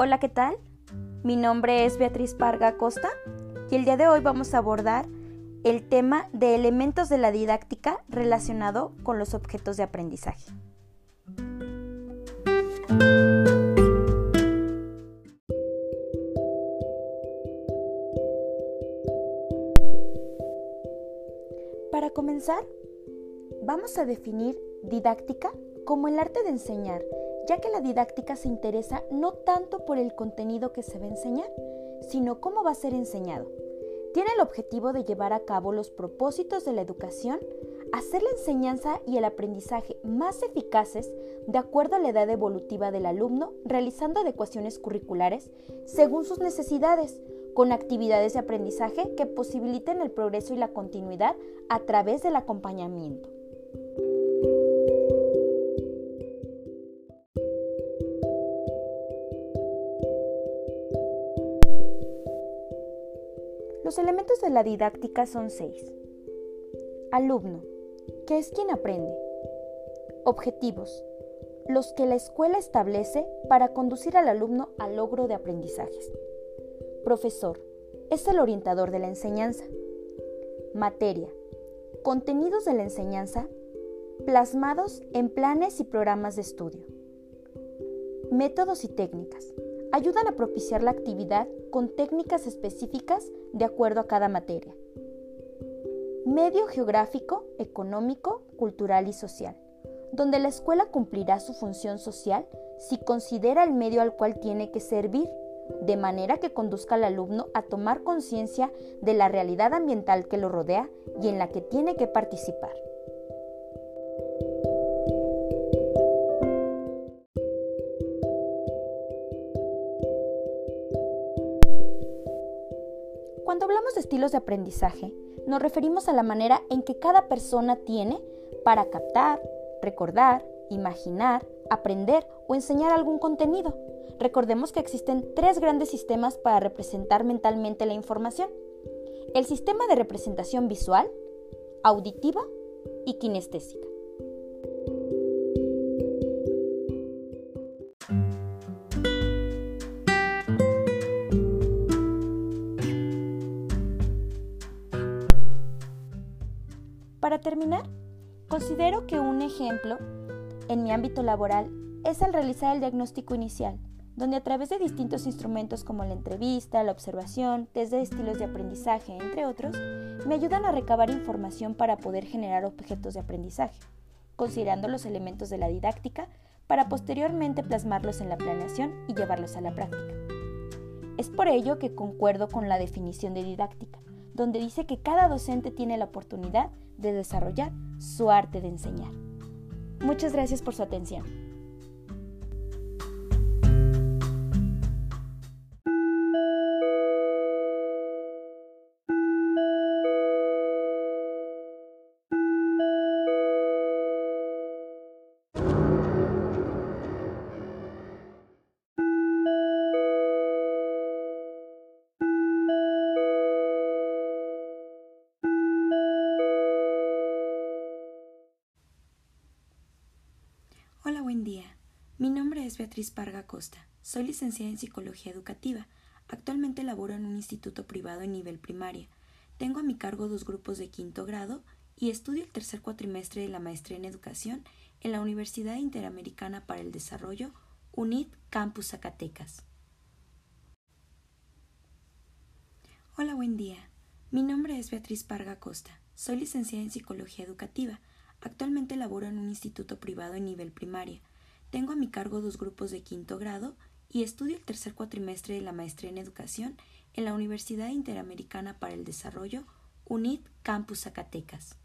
Hola, ¿qué tal? Mi nombre es Beatriz Parga Costa y el día de hoy vamos a abordar el tema de elementos de la didáctica relacionado con los objetos de aprendizaje. Para comenzar, vamos a definir didáctica como el arte de enseñar ya que la didáctica se interesa no tanto por el contenido que se va a enseñar, sino cómo va a ser enseñado. Tiene el objetivo de llevar a cabo los propósitos de la educación, hacer la enseñanza y el aprendizaje más eficaces de acuerdo a la edad evolutiva del alumno, realizando adecuaciones curriculares según sus necesidades, con actividades de aprendizaje que posibiliten el progreso y la continuidad a través del acompañamiento. Los elementos de la didáctica son seis. Alumno, que es quien aprende. Objetivos, los que la escuela establece para conducir al alumno al logro de aprendizajes. Profesor, es el orientador de la enseñanza. Materia, contenidos de la enseñanza plasmados en planes y programas de estudio. Métodos y técnicas, ayudan a propiciar la actividad con técnicas específicas de acuerdo a cada materia. Medio geográfico, económico, cultural y social, donde la escuela cumplirá su función social si considera el medio al cual tiene que servir, de manera que conduzca al alumno a tomar conciencia de la realidad ambiental que lo rodea y en la que tiene que participar. Cuando hablamos de estilos de aprendizaje, nos referimos a la manera en que cada persona tiene para captar, recordar, imaginar, aprender o enseñar algún contenido. Recordemos que existen tres grandes sistemas para representar mentalmente la información. El sistema de representación visual, auditiva y kinestésica. Para terminar, considero que un ejemplo en mi ámbito laboral es el realizar el diagnóstico inicial, donde a través de distintos instrumentos como la entrevista, la observación, test de estilos de aprendizaje, entre otros, me ayudan a recabar información para poder generar objetos de aprendizaje, considerando los elementos de la didáctica para posteriormente plasmarlos en la planeación y llevarlos a la práctica. Es por ello que concuerdo con la definición de didáctica, donde dice que cada docente tiene la oportunidad desarrollar su arte de enseñar. Muchas gracias por su atención. Hola, buen día. Mi nombre es Beatriz Parga Costa. Soy licenciada en Psicología Educativa. Actualmente laboro en un instituto privado en nivel primaria. Tengo a mi cargo dos grupos de quinto grado y estudio el tercer cuatrimestre de la maestría en educación en la Universidad Interamericana para el Desarrollo, UNID Campus Zacatecas. Hola, buen día. Mi nombre es Beatriz Parga Costa. Soy licenciada en Psicología Educativa. Actualmente laboro en un instituto privado en nivel primaria. Tengo a mi cargo dos grupos de quinto grado y estudio el tercer cuatrimestre de la maestría en educación en la Universidad Interamericana para el Desarrollo, UNID Campus Zacatecas.